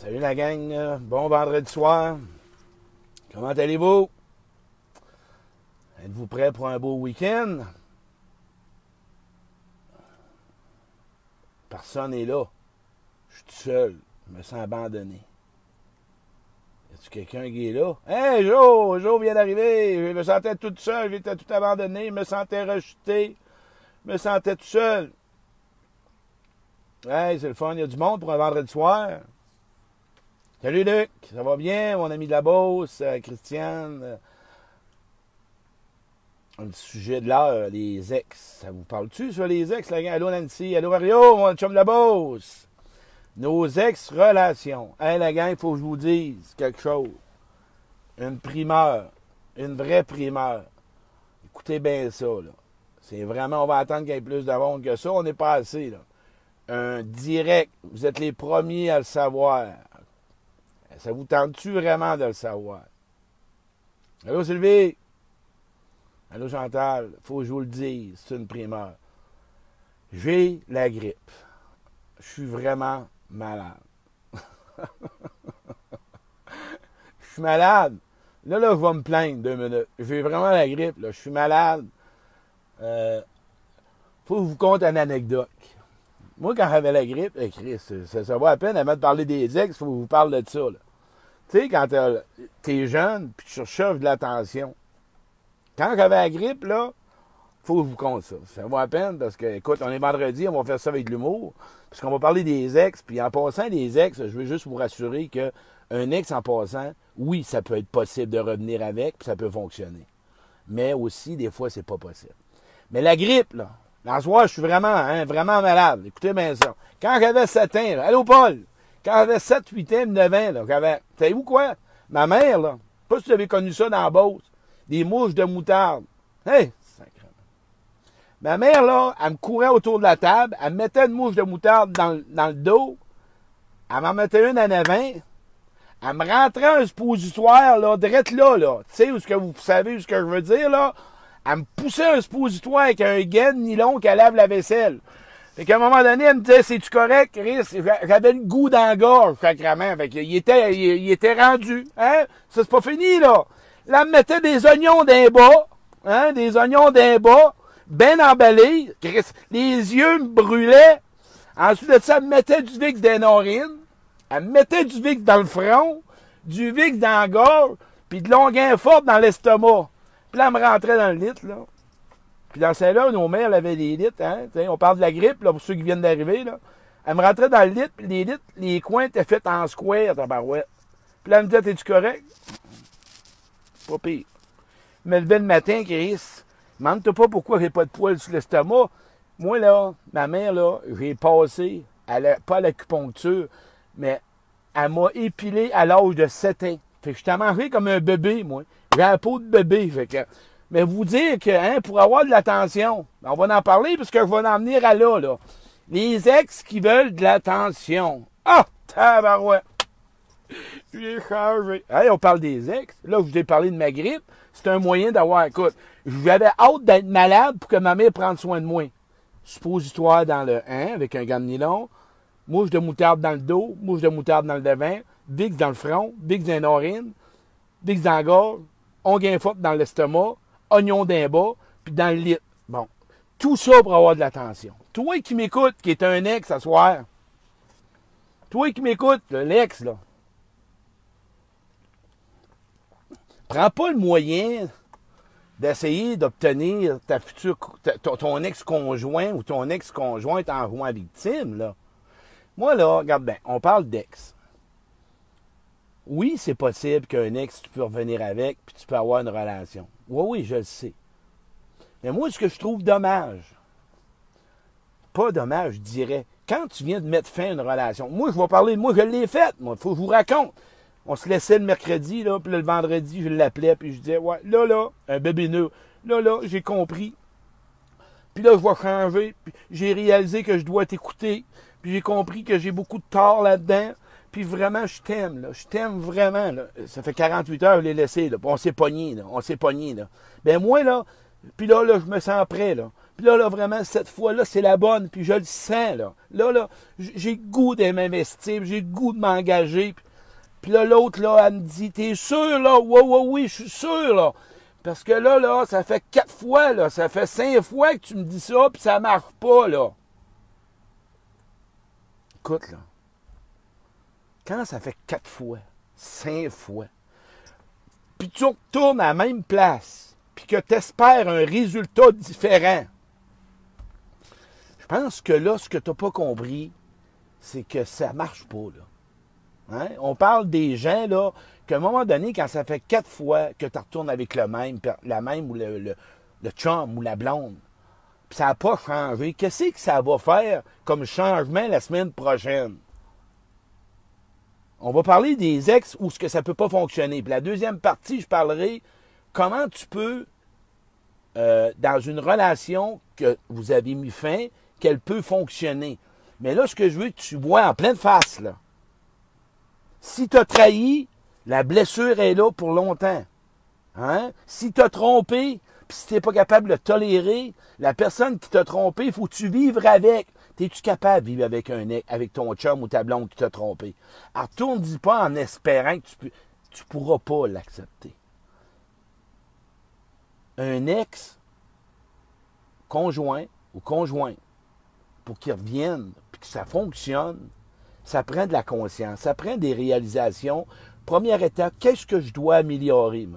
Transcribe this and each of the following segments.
Salut la gang, euh, bon vendredi soir. Comment allez-vous? Êtes-vous prêts pour un beau week-end? Personne n'est là. Je suis tout seul. Je me sens abandonné. Y a-tu quelqu'un qui est là? Hey Joe! Joe vient d'arriver. Je me sentais tout seul. J'étais tout abandonné. Je me sentais rejeté. Je me sentais tout seul. Hey, c'est le fun. Il y a du monde pour un vendredi soir. Salut Luc, ça va bien, mon ami de la Beauce, euh, Christiane? Euh, un sujet de l'heure, les ex. Ça vous parle-tu sur les ex, la gang? Allô Nancy, allô Mario, mon chum de la Beauce. Nos ex-relations. Hey la gang, il faut que je vous dise quelque chose. Une primeur. Une vraie primeur. Écoutez bien ça, là. C'est vraiment, on va attendre qu'il y ait plus de monde que ça. On n'est pas assez, là. Un direct. Vous êtes les premiers à le savoir. Ça vous tente-tu vraiment de le savoir? Allô Sylvie? Allô Chantal? Faut que je vous le dise, c'est une primeur. J'ai la grippe. Je suis vraiment malade. Je suis malade. Là, là, je vais me plaindre deux minutes. J'ai vraiment la grippe. Là. Je suis malade. Euh, faut que je vous conte une anecdote. Moi, quand j'avais la grippe, eh, Chris, ça, ça, va à peine avant de parler des ex, faut que je vous parle de ça. Là. Tu sais, quand t'es jeune, puis tu recherches de l'attention. Quand j'avais la grippe, là, faut que je vous compte ça. Ça vaut à peine parce que, écoute, on est vendredi, on va faire ça avec de l'humour. Parce qu'on va parler des ex. Puis en passant des ex, je veux juste vous rassurer que un ex en passant, oui, ça peut être possible de revenir avec, puis ça peut fonctionner. Mais aussi, des fois, c'est pas possible. Mais la grippe, là, en soir, je suis vraiment, hein, vraiment malade. Écoutez bien ça. Quand j'avais 7 ans, là, allô Paul, quand j'avais 7, 8 ans, 9 ans, là, j'avais, savez-vous quoi? Ma mère, là, pas si vous avez connu ça dans la Beauce, des mouches de moutarde. Hey. Ma mère, là, elle me courait autour de la table, elle me mettait une mouche de moutarde dans, dans le dos, elle m'en mettait une en avant, elle me rentrait un suppositoire, là, direct là, là. Tu sais, ce que vous savez ce que je veux dire, là? Elle me poussait un suppositoire avec un gain nylon qui lave la vaisselle. Fait qu'à un moment donné, elle me disait, c'est-tu correct, Chris? J'avais le goût dans la sacrément. Fait qu'il était, il, était rendu. Hein? Ça, c'est pas fini, là. Là, elle me mettait des oignons d'un bas. Hein? Des oignons d'un bas. Ben emballés. Chris, les yeux me brûlaient. Ensuite de ça, elle me mettait du Vicks d'énorine. Elle me mettait du Vicks dans le front. Du Vicks dans la gorge. Puis de longuin forte dans l'estomac. Puis là, elle me rentrait dans le lit, là. Puis dans celle-là, nos mères avaient des litres, hein. on parle de la grippe, là, pour ceux qui viennent d'arriver, là. Elle me rentrait dans le lit, puis les litres, les coins étaient faits en square, tabarouette. Puis là, elle me disait, es-tu correct? Pas pire. Je me levais le matin, Chris. Demande-toi pas pourquoi j'ai pas de poils sur l'estomac. Moi, là, ma mère, là, j'ai passé, à la, pas à l'acupuncture, mais elle m'a épilé à l'âge de 7 ans. Fait que j'étais mangé comme un bébé, moi. J'ai la peau de bébé. Fait que mais vous dire que, hein, pour avoir de l'attention, on va en parler parce que je vais en venir à là, là. Les ex qui veulent de l'attention. Ah! tabarouette! J'ai changé. Hey, on parle des ex. Là, je vous ai parlé de ma grippe. C'est un moyen d'avoir, écoute, j'avais hâte d'être malade pour que ma mère prenne soin de moi. Suppositoire dans le 1 avec un gant de nylon, mouche de moutarde dans le dos, mouche de moutarde dans le devant, Vicks dans le front, Vicks dans l'orine, Vicks dans la gorge, onguin forte dans l'estomac, oignon d'un bas, puis dans le lit. Bon. Tout ça pour avoir de l'attention. Toi qui m'écoutes, qui est un ex à soir, toi qui m'écoutes, l'ex, là, prends pas le moyen d'essayer d'obtenir ta future, ton ex-conjoint ou ton ex-conjointe en jouant victime, là. Moi, là, regarde bien, on parle d'ex. Oui, c'est possible qu'un ex, tu peux revenir avec, puis tu peux avoir une relation. Oui, oui, je le sais. Mais moi, ce que je trouve dommage, pas dommage, je dirais, quand tu viens de mettre fin à une relation, moi, je vais parler moi, je l'ai faite, moi, faut je vous raconte. On se laissait le mercredi, puis le vendredi, je l'appelais, puis je disais, ouais, là, là, un bébé neuf, là, là, j'ai compris. Puis là, je vais changer, puis j'ai réalisé que je dois t'écouter, puis j'ai compris que j'ai beaucoup de tort là-dedans, puis vraiment, je t'aime, là. Je t'aime vraiment, là. Ça fait 48 heures, je l'ai laissé, là. on s'est pogné, là. On s'est pogné, là. Ben, moi, là, puis là, là, je me sens prêt, là. Puis là, là, vraiment, cette fois-là, c'est la bonne, puis je le sens, là. Là, là, j'ai goût de m'investir, j'ai goût de m'engager. Puis là, l'autre, là, elle me dit, t'es sûr, là? Oui, oui, oui, je suis sûr, là. Parce que là, là, ça fait quatre fois, là, ça fait cinq fois que tu me dis ça, puis ça marche pas, là. Écoute, là. Quand ça fait quatre fois, cinq fois, puis tu retournes à la même place, puis que tu espères un résultat différent, je pense que là, ce que tu n'as pas compris, c'est que ça marche pas, là. Hein? On parle des gens, là, qu'à un moment donné, quand ça fait quatre fois que tu retournes avec le même, la même ou le, le, le chum ou la blonde, puis ça n'a pas changé, qu'est-ce que ça va faire comme changement la semaine prochaine? On va parler des ex où ce que ça peut pas fonctionner. Puis la deuxième partie, je parlerai comment tu peux, euh, dans une relation que vous avez mis fin, qu'elle peut fonctionner. Mais là, ce que je veux que tu vois en pleine face, là, si tu as trahi, la blessure est là pour longtemps. Hein? Si tu as trompé, puis si tu n'es pas capable de tolérer, la personne qui t'a trompé, il faut que tu vives avec. Es-tu capable de vivre avec un avec ton chum ou ta blonde qui t'a trompé? Alors, tourne dis pas en espérant que tu ne pourras pas l'accepter. Un ex conjoint ou conjoint, pour qu'il revienne, puis que ça fonctionne, ça prend de la conscience, ça prend des réalisations. Première étape, qu'est-ce que je dois améliorer?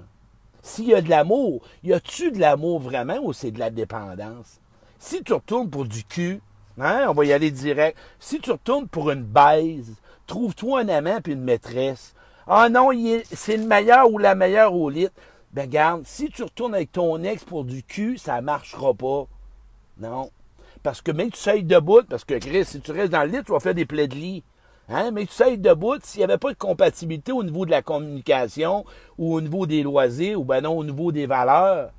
S'il y a de l'amour, y a-tu de l'amour vraiment ou c'est de la dépendance? Si tu retournes pour du cul, hein, on va y aller direct. Si tu retournes pour une baise, trouve-toi un amant puis une maîtresse. Ah non, c'est le meilleur ou la meilleure au lit. Ben garde, si tu retournes avec ton ex pour du cul, ça marchera pas. Non. Parce que même tu sais debout, parce que Chris, si tu restes dans le lit, tu vas faire des plaies de lit. Hein? Mais tu sais debout, s'il n'y avait pas de compatibilité au niveau de la communication ou au niveau des loisirs ou ben non, au niveau des valeurs,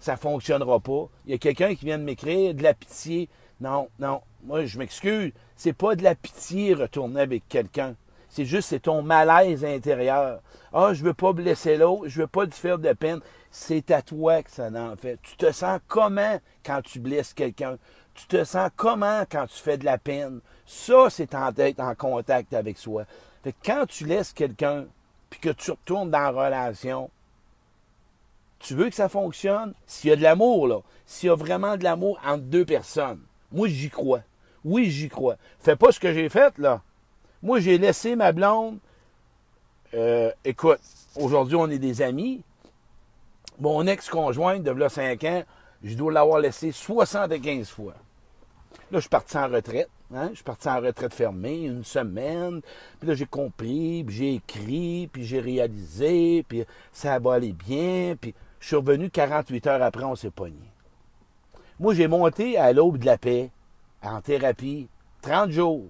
ça fonctionnera pas. Il y a quelqu'un qui vient de m'écrire de la pitié. Non, non, moi je m'excuse. C'est pas de la pitié retourner avec quelqu'un. C'est juste c'est ton malaise intérieur. Ah, je veux pas blesser l'autre, je veux pas te faire de peine. C'est à toi que ça en fait. Tu te sens comment quand tu blesses quelqu'un? Tu te sens comment quand tu fais de la peine? Ça, c'est en être en contact avec soi. Fait quand tu laisses quelqu'un, puis que tu retournes dans la relation, tu veux que ça fonctionne? S'il y a de l'amour, là, s'il y a vraiment de l'amour entre deux personnes, moi, j'y crois. Oui, j'y crois. Fais pas ce que j'ai fait, là. Moi, j'ai laissé ma blonde. Euh, écoute, aujourd'hui, on est des amis. Mon ex-conjointe de là 5 ans, je dois l'avoir laissé 75 fois. Là, je suis parti en retraite. Hein? Je suis parti en retraite fermée une semaine. Puis là, j'ai compris, puis j'ai écrit, puis j'ai réalisé, puis ça va aller bien. Puis je suis revenu 48 heures après, on s'est pogné. Moi, j'ai monté à l'aube de la paix, en thérapie, 30 jours.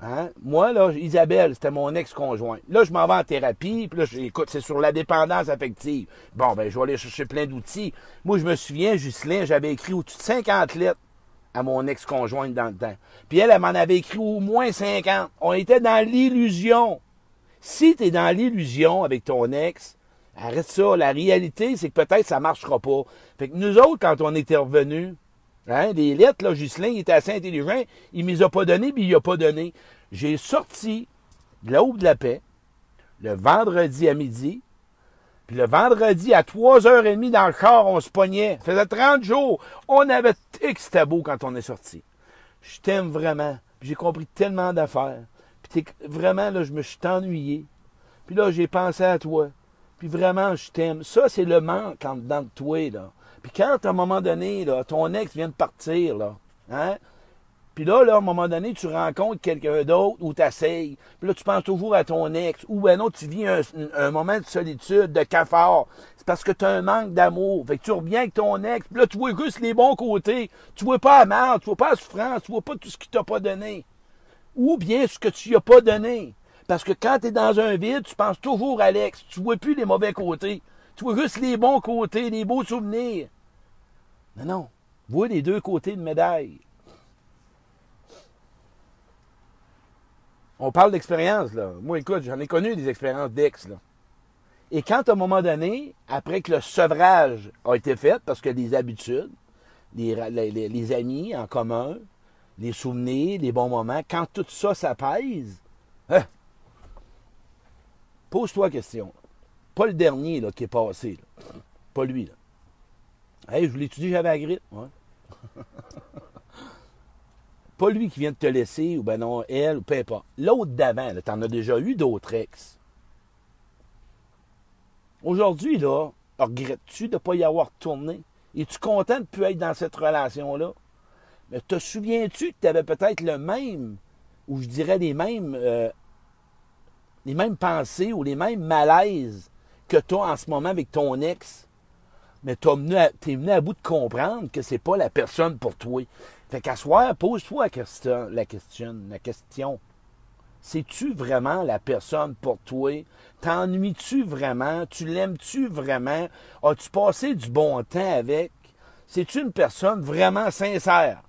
Hein? Moi, là, Isabelle, c'était mon ex-conjoint. Là, je m'en vais en thérapie, puis là, écoute, c'est sur la dépendance affective. Bon, ben, je vais aller chercher plein d'outils. Moi, je me souviens, Juscelin, j'avais écrit au-dessus de 50 lettres à mon ex-conjointe dans le temps. Puis elle, elle m'en avait écrit au moins 50. On était dans l'illusion. Si tu es dans l'illusion avec ton ex, arrête ça. La réalité, c'est que peut-être ça marchera pas. Fait que nous autres, quand on était revenus, hein, les lettres, là, il était assez intelligent, il ne a pas données, puis il a pas donné. J'ai sorti de la de la paix, le vendredi à midi, puis le vendredi, à 3h30 dans le corps, on se pognait. Ça faisait 30 jours. On avait c'était beau quand on est sorti. Je t'aime vraiment. J'ai compris tellement d'affaires. Puis vraiment, là, je me suis ennuyé. Puis là, j'ai pensé à toi. Puis vraiment, je t'aime. Ça, c'est le manque en dedans de toi, là. Puis quand, à un moment donné, là, ton ex vient de partir, là, hein, puis là, là, à un moment donné, tu rencontres quelqu'un d'autre ou tu essayes. Puis là, tu penses toujours à ton ex. Ou ben non, tu vis un, moment de solitude, de cafard. C'est parce que tu as un manque d'amour. Fait que tu reviens avec ton ex. Puis là, tu vois juste les bons côtés. Tu vois pas la merde, tu vois pas la souffrance, tu vois pas tout ce qu'il t'a pas donné. Ou bien ce que tu lui as pas donné. Parce que quand tu es dans un vide, tu penses toujours à l'ex. Tu vois plus les mauvais côtés. Tu vois juste les bons côtés, les beaux souvenirs. Non, non. Vois les deux côtés de médaille. On parle d'expérience, là. Moi, écoute, j'en ai connu des expériences d'ex, là. Et quand, à un moment donné, après que le sevrage a été fait, parce que des habitudes, les, amis en commun, les souvenirs, les bons moments, quand tout ça s'apaise, hein, pose-toi la question. Pas le dernier là, qui est passé. Pas lui. Là. Hey, je voulais dit, j'avais la grippe. pas lui qui vient de te laisser, ou ben non, elle, ou peu importe. L'autre d'avant, tu en as déjà eu d'autres ex. Aujourd'hui, là, regrettes-tu de ne pas y avoir tourné? Es-tu content de ne plus être dans cette relation-là? Mais te souviens-tu que tu avais peut-être le même, ou je dirais les mêmes, euh, les mêmes pensées ou les mêmes malaises que toi en ce moment avec ton ex? Mais tu es venu à bout de comprendre que c'est pas la personne pour toi. Fait qu'à soir, pose-toi la question, la question. C'est-tu vraiment la personne pour toi? T'ennuies-tu vraiment? Tu l'aimes-tu vraiment? As-tu passé du bon temps avec? C'est-tu une personne vraiment sincère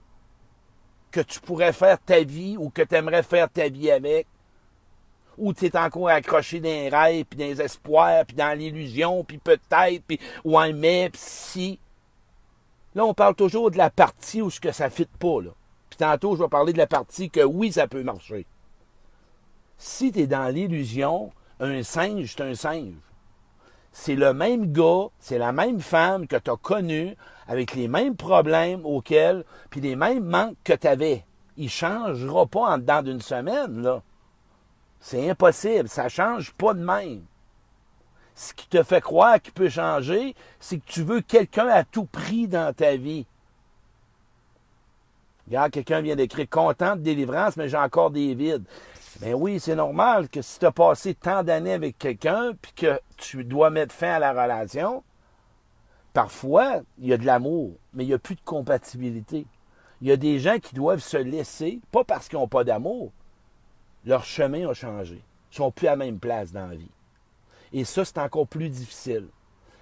que tu pourrais faire ta vie ou que tu aimerais faire ta vie avec? Ou tu es encore accroché dans les rêves, puis dans les espoirs, puis dans l'illusion, puis peut-être, puis ouais, mais, puis si. Là, on parle toujours de la partie où ce que ça fit pas. Là. Puis tantôt, je vais parler de la partie que oui, ça peut marcher. Si tu es dans l'illusion, un singe, c'est un singe. C'est le même gars, c'est la même femme que tu as connue, avec les mêmes problèmes auxquels, puis les mêmes manques que tu avais. Il ne changera pas en dedans d'une semaine, là. C'est impossible, ça ne change pas de même. Ce qui te fait croire qu'il peut changer, c'est que tu veux quelqu'un à tout prix dans ta vie. Regarde, quelqu'un vient d'écrire content de délivrance, mais j'ai encore des vides. Ben oui, c'est normal que si tu as passé tant d'années avec quelqu'un, puis que tu dois mettre fin à la relation, parfois, il y a de l'amour, mais il n'y a plus de compatibilité. Il y a des gens qui doivent se laisser, pas parce qu'ils n'ont pas d'amour. Leur chemin a changé. Ils sont plus à la même place dans la vie. Et ça, c'est encore plus difficile.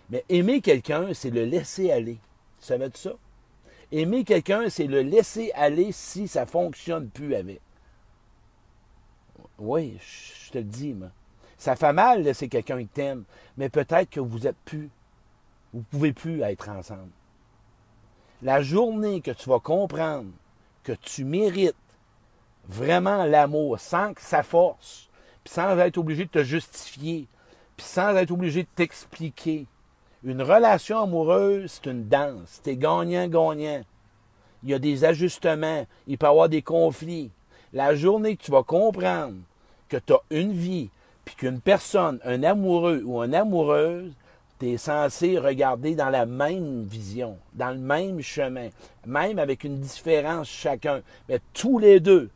Mais aimer quelqu'un, c'est le laisser aller. Tu savais ça? Aimer quelqu'un, c'est le laisser aller si ça ne fonctionne plus avec. Oui, je te le dis, moi. Ça fait mal de laisser quelqu'un qui t'aime, mais peut-être que vous êtes plus. Vous ne pouvez plus être ensemble. La journée que tu vas comprendre que tu mérites vraiment l'amour sans que ça force, puis sans être obligé de te justifier, puis sans être obligé de t'expliquer. Une relation amoureuse, c'est une danse. C'est gagnant-gagnant. Il y a des ajustements. Il peut y avoir des conflits. La journée que tu vas comprendre que tu as une vie, puis qu'une personne, un amoureux ou une amoureuse, tu es censé regarder dans la même vision, dans le même chemin, même avec une différence chacun. Mais tous les deux,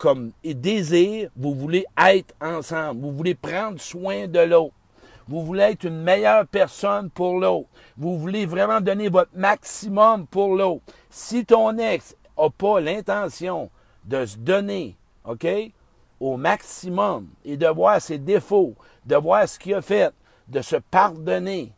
comme désir, vous voulez être ensemble, vous voulez prendre soin de l'autre. Vous voulez être une meilleure personne pour l'autre. Vous voulez vraiment donner votre maximum pour l'autre. Si ton ex n'a pas l'intention de se donner, OK, au maximum et de voir ses défauts, de voir ce qu'il a fait, de se pardonner,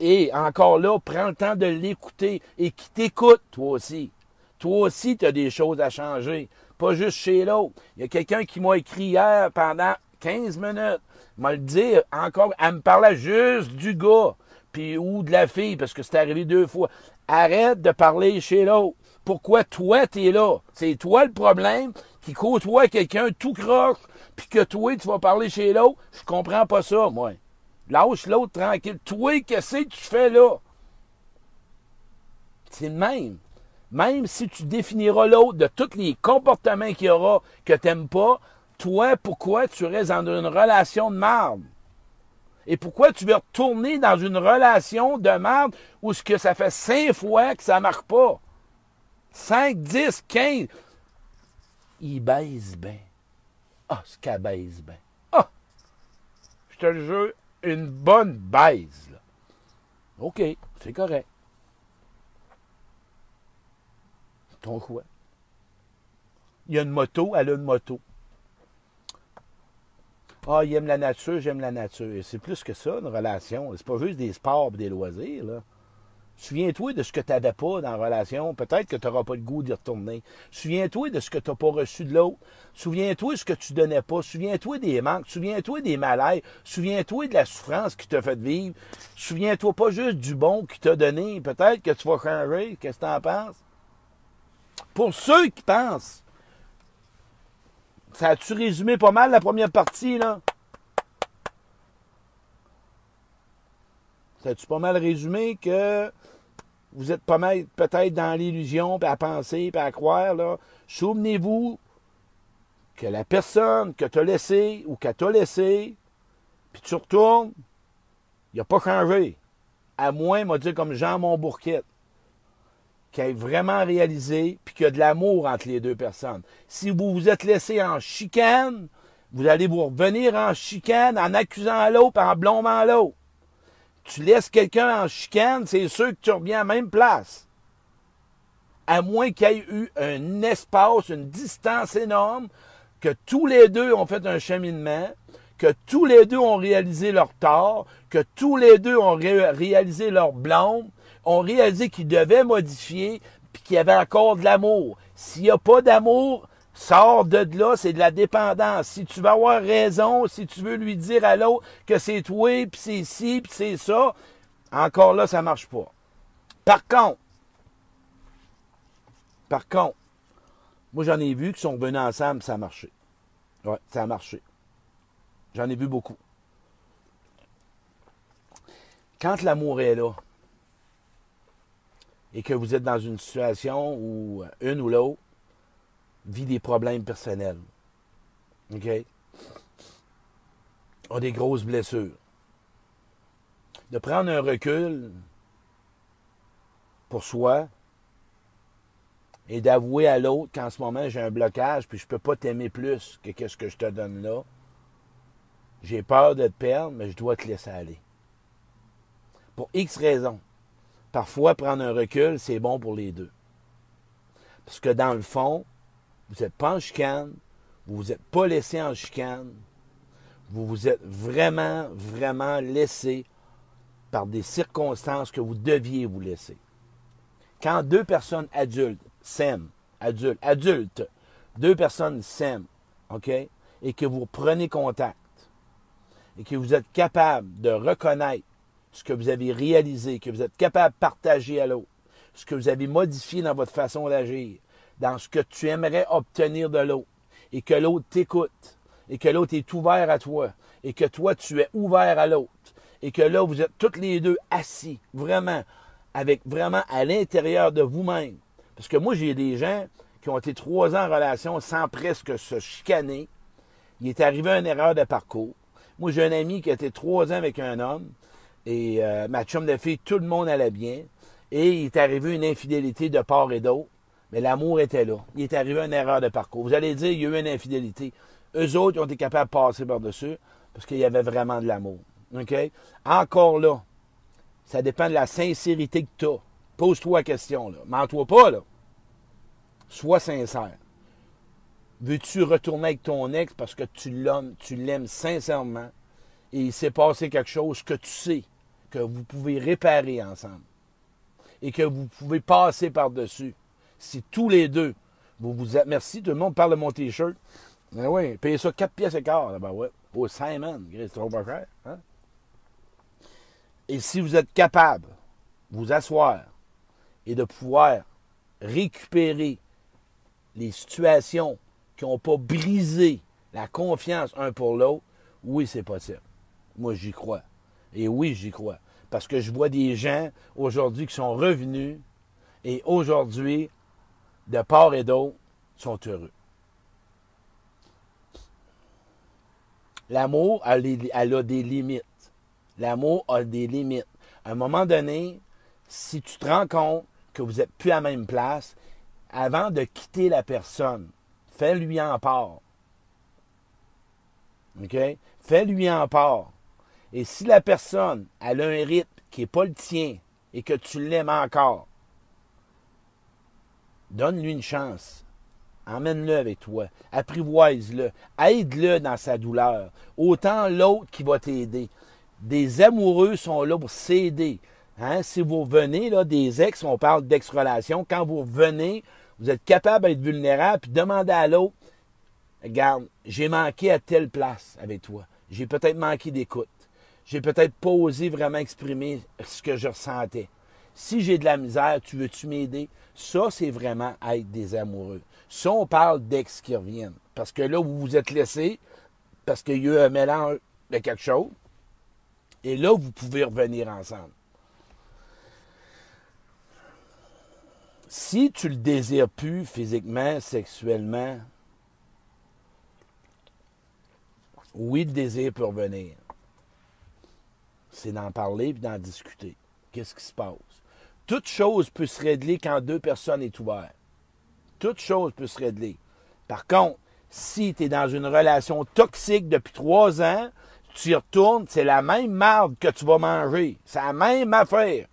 et, encore là, prends le temps de l'écouter et qui t'écoute, toi aussi. Toi aussi, tu as des choses à changer. Pas juste chez l'autre. Il y a quelqu'un qui m'a écrit hier pendant 15 minutes m'a le dire encore, elle me parlait juste du gars, puis ou de la fille, parce que c'est arrivé deux fois. Arrête de parler chez l'autre. Pourquoi toi, t'es là? C'est toi le problème qui côtoie quelqu'un tout croche, puis que toi, tu vas parler chez l'autre? Je comprends pas ça, moi. Lâche l'autre tranquille. Toi, qu'est-ce que tu fais là? C'est le même. Même si tu définiras l'autre de tous les comportements qu'il y aura que tu n'aimes pas, toi, pourquoi tu restes dans une relation de merde? Et pourquoi tu veux retourner dans une relation de merde où ce que ça fait cinq fois que ça ne marche pas? Cinq, dix, quinze. Il baise bien. Ah, ce qu'elle baise bien. Ah! Je te le jure, une bonne baise. OK, c'est correct. Ton quoi? Il y a une moto, elle a une moto. Ah, il aime la nature, j'aime la nature. C'est plus que ça, une relation. C'est pas juste des sports et des loisirs. Là. Souviens-toi de ce que tu n'avais pas dans la relation. Peut-être que tu n'auras pas le goût d'y retourner. Souviens-toi de ce que tu n'as pas reçu de l'autre. Souviens-toi de ce que tu donnais pas. Souviens-toi des manques. Souviens-toi des malaises. Souviens-toi de la souffrance qui t'a fait vivre. Souviens-toi pas juste du bon qu'il t'a donné. Peut-être que tu vas changer. Qu'est-ce que tu en penses? Pour ceux qui pensent, ça a-tu résumé pas mal la première partie, là? Ça a-tu pas mal résumé que vous êtes pas mal peut-être dans l'illusion, puis à penser, puis à croire, là? Souvenez-vous que la personne que tu as laissée ou qu'elle t'a laissé, puis tu retournes, il n'a pas changé. À moins, m'a dit comme Jean Montbourquette, qui ait vraiment réalisé, puis qu'il y a de l'amour entre les deux personnes. Si vous vous êtes laissé en chicane, vous allez vous revenir en chicane en accusant l'autre, en blombant l'autre tu laisses quelqu'un en chicane, c'est sûr que tu reviens à la même place. À moins qu'il y ait eu un espace, une distance énorme, que tous les deux ont fait un cheminement, que tous les deux ont réalisé leur tort, que tous les deux ont réalisé leur blâme, ont réalisé qu'ils devaient modifier, puis qu'il y avait encore de l'amour. S'il n'y a pas d'amour, Sors de là, c'est de la dépendance. Si tu veux avoir raison, si tu veux lui dire à l'autre que c'est toi, puis c'est ci, puis c'est ça, encore là, ça marche pas. Par contre, par contre, moi j'en ai vu qui sont venus ensemble, ça a marché. Ouais, ça a marché. J'en ai vu beaucoup. Quand l'amour est là, et que vous êtes dans une situation où une ou l'autre vit des problèmes personnels. OK? A des grosses blessures. De prendre un recul pour soi et d'avouer à l'autre qu'en ce moment j'ai un blocage puis je ne peux pas t'aimer plus que ce que je te donne là. J'ai peur de te perdre, mais je dois te laisser aller. Pour X raisons. Parfois, prendre un recul, c'est bon pour les deux. Parce que dans le fond, vous n'êtes pas en chicane, vous vous êtes pas laissé en chicane, vous vous êtes vraiment, vraiment laissé par des circonstances que vous deviez vous laisser. Quand deux personnes adultes s'aiment, adultes, adultes, deux personnes s'aiment, OK, et que vous prenez contact, et que vous êtes capable de reconnaître ce que vous avez réalisé, que vous êtes capable de partager à l'autre, ce que vous avez modifié dans votre façon d'agir, dans ce que tu aimerais obtenir de l'autre et que l'autre t'écoute et que l'autre est ouvert à toi et que toi tu es ouvert à l'autre et que là vous êtes tous les deux assis vraiment avec vraiment à l'intérieur de vous-même. Parce que moi j'ai des gens qui ont été trois ans en relation sans presque se chicaner. Il est arrivé une erreur de parcours. Moi j'ai un ami qui a été trois ans avec un homme et euh, ma chum de fille, tout le monde allait bien. Et il est arrivé une infidélité de part et d'autre. Mais l'amour était là. Il est arrivé une erreur de parcours. Vous allez dire, il y a eu une infidélité. Eux autres, ils ont été capables de passer par-dessus parce qu'il y avait vraiment de l'amour. OK? Encore là, ça dépend de la sincérité que tu as. Pose-toi la question, là. Mens-toi pas, là. Sois sincère. Veux-tu retourner avec ton ex parce que tu l'aimes, tu l'aimes sincèrement? Et il s'est passé quelque chose que tu sais que vous pouvez réparer ensemble et que vous pouvez passer par-dessus si tous les deux, vous vous êtes. Merci, tout le monde parle de mon t-shirt. Ben oui, payez ça 4 pièces et quart, là ouais. Au Simon, c'est trop pas cher. Hein? Et si vous êtes capable de vous asseoir et de pouvoir récupérer les situations qui n'ont pas brisé la confiance un pour l'autre, oui, c'est possible. Moi, j'y crois. Et oui, j'y crois. Parce que je vois des gens aujourd'hui qui sont revenus et aujourd'hui de part et d'autre, sont heureux. L'amour, elle, a des limites. L'amour a des limites. À un moment donné, si tu te rends compte que vous n'êtes plus à la même place, avant de quitter la personne, fais-lui en part. OK? Fais-lui en part. Et si la personne a un rythme qui n'est pas le tien et que tu l'aimes encore, Donne-lui une chance. Emmène-le avec toi. Apprivoise-le. Aide-le dans sa douleur. Autant l'autre qui va t'aider. Des amoureux sont là pour s'aider. Hein? Si vous revenez là, des ex, on parle d'ex-relation, quand vous revenez, vous êtes capable d'être vulnérable, puis demandez à l'autre, regarde, j'ai manqué à telle place avec toi. J'ai peut-être manqué d'écoute. J'ai peut-être pas osé vraiment exprimer ce que je ressentais. Si j'ai de la misère, tu veux-tu m'aider? Ça, c'est vraiment être des amoureux. Ça, on parle d'ex qui reviennent. Parce que là, vous vous êtes laissé, parce qu'il y a eu un mélange de quelque chose. Et là, vous pouvez revenir ensemble. Si tu le désires plus physiquement, sexuellement, oui, le désir peut revenir. C'est d'en parler et d'en discuter. Qu'est-ce qui se passe? Toute chose peut se régler quand deux personnes sont ouvertes. Toute chose peut se régler. Par contre, si tu es dans une relation toxique depuis trois ans, tu y retournes, c'est la même marde que tu vas manger. C'est la même affaire.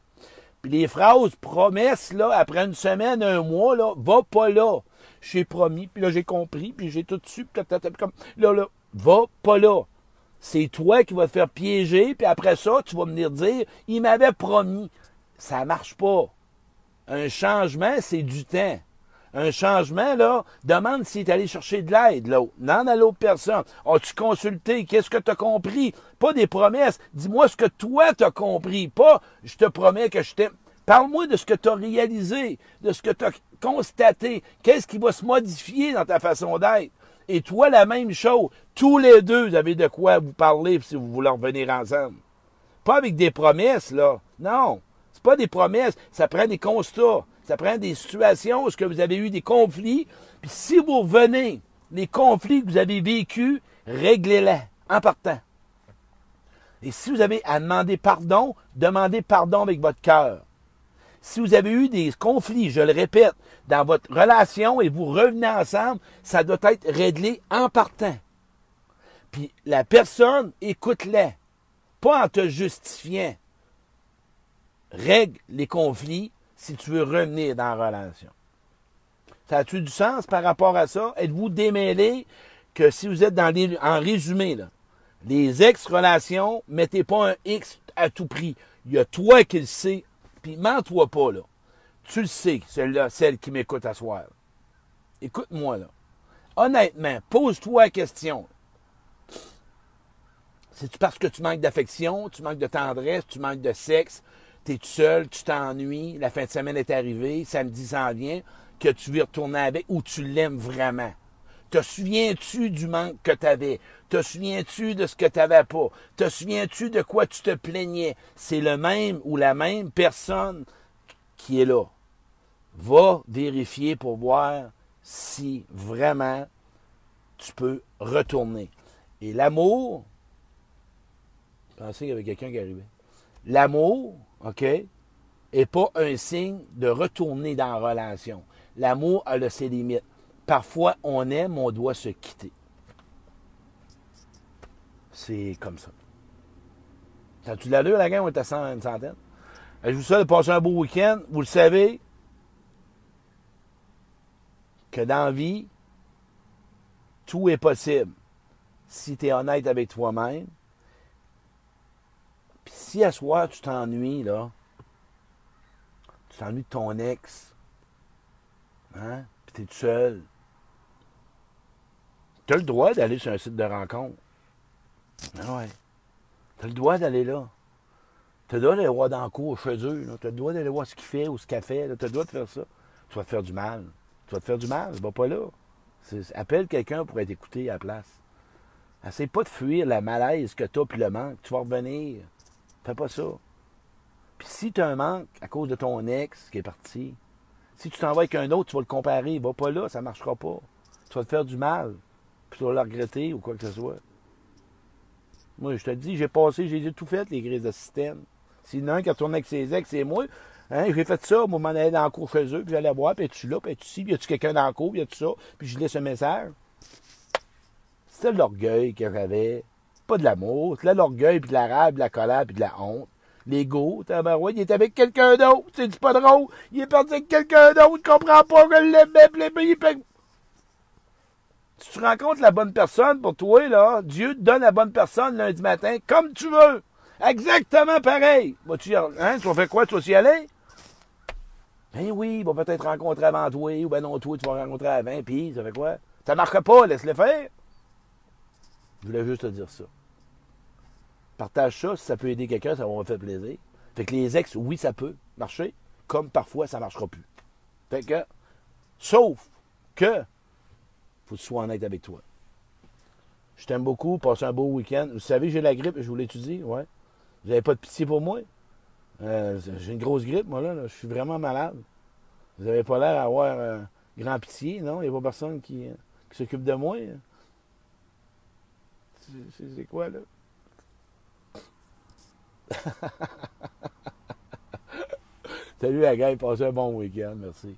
Puis les phrases promesses, là, après une semaine, un mois, là, va pas là. J'ai promis, puis là, j'ai compris, puis j'ai tout su, puis comme, là, là, va pas là. C'est toi qui vas te faire piéger, puis après ça, tu vas venir dire, il m'avait promis. Ça marche pas. Un changement, c'est du temps un changement, là, demande s'il est allé chercher de l'aide, l'autre. Non à l'autre personne. As-tu consulté? Qu'est-ce que tu as compris? Pas des promesses. Dis-moi ce que toi t'as compris. Pas, je te promets que je t'aime. Parle-moi de ce que tu as réalisé, de ce que tu as constaté. Qu'est-ce qui va se modifier dans ta façon d'être? Et toi, la même chose. Tous les deux, vous avez de quoi vous parler si vous voulez revenir ensemble. Pas avec des promesses, là. Non. C'est pas des promesses. Ça prend des constats. Ça prend des situations où vous avez eu des conflits. Puis si vous revenez, les conflits que vous avez vécus, réglez-les en partant. Et si vous avez à demander pardon, demandez pardon avec votre cœur. Si vous avez eu des conflits, je le répète, dans votre relation et vous revenez ensemble, ça doit être réglé en partant. Puis la personne, écoute-les, pas en te justifiant. Règle les conflits si tu veux revenir dans la relation. Ça a-tu du sens par rapport à ça? Êtes-vous démêlé que si vous êtes dans les, en résumé, là, les ex-relations, mettez pas un X à tout prix. Il y a toi qui le sais, puis mens-toi pas, là. Tu le sais, celle-là, celle qui m'écoute à soir. Écoute-moi, là. Honnêtement, pose-toi la question. C'est-tu parce que tu manques d'affection, tu manques de tendresse, tu manques de sexe, tu es tout seul, tu t'ennuies, la fin de semaine est arrivée, samedi s'en vient, que tu veux retourner avec ou tu l'aimes vraiment? Te souviens-tu du manque que tu avais? Te souviens-tu de ce que tu n'avais pas? Te souviens-tu de quoi tu te plaignais? C'est le même ou la même personne qui est là. Va vérifier pour voir si vraiment tu peux retourner. Et l'amour, pensais qu'il y avait quelqu'un qui arrivait. L'amour, OK, est pas un signe de retourner dans la relation. L'amour a ses limites. Parfois, on aime, on doit se quitter. C'est comme ça. T'as-tu de l'allure, la gang? On est à une centaine? Je vous souhaite de passer un beau week-end. Vous le savez que dans la vie, tout est possible si tu es honnête avec toi-même, puis si à soir tu t'ennuies, là, tu t'ennuies de ton ex, hein, puis tu es tout seul, tu as le droit d'aller sur un site de rencontre. Ah ouais. Tu as le droit d'aller là. Tu as le droit d'aller voir dans le cours chez eux. Tu as le droit d'aller voir ce qu'il fait ou ce qu'elle fait. Tu as le droit de faire ça. Tu vas te faire du mal. Tu vas te faire du mal. Va pas là. Appelle quelqu'un pour être écouté à la place. Essaye pas de fuir la malaise que tu as puis le manque. Tu vas revenir. Fais pas ça. Puis si tu as un manque à cause de ton ex qui est parti, si tu t'en vas avec un autre, tu vas le comparer. Va pas là, ça marchera pas. Tu vas te faire du mal. Puis tu vas le regretter ou quoi que ce soit. Moi, je te dis, j'ai passé, j'ai tout fait, les grises de système. A un qui a tourné avec ses ex, c'est moi. Hein, j'ai fait ça, moi, m'en allais dans le cours chez eux, puis j'allais voir, puis tu là, puis tu ci, puis y a-tu quelqu'un dans le cours, puis y a tout ça, puis je laisse un message. C'était l'orgueil que j'avais pas de l'amour, c'est l'orgueil, puis de la rage, de la colère, puis de la honte. L'ego, ouais, il est avec quelqu'un d'autre, c'est pas drôle, il est parti avec quelqu'un d'autre, il comprend pas que je l'aimais, il peut... Si tu rencontres la bonne personne pour toi, là, Dieu te donne la bonne personne lundi matin, comme tu veux. Exactement pareil. tu, hein, tu vas faire quoi? Tu vas y aller? Ben oui, il va peut-être rencontrer avant toi, ou ben non, toi, tu vas rencontrer avant, puis ça fait quoi? Ça marque pas, laisse-le faire. Je voulais juste te dire ça. Partage ça, si ça peut aider quelqu'un, ça va me faire plaisir. Fait que les ex, oui, ça peut marcher, comme parfois ça ne marchera plus. Fait que, sauf que, faut que tu sois honnête avec toi. Je t'aime beaucoup, passe un beau week-end. Vous savez, j'ai la grippe, je vous l'étudie, ouais. Vous n'avez pas de pitié pour moi? Euh, j'ai une grosse grippe, moi, là, Je suis vraiment malade. Vous n'avez pas l'air d'avoir euh, grand pitié, non? Il n'y a pas personne qui, qui s'occupe de moi. C'est quoi, là? Salut la gang, passez un bon week-end, merci.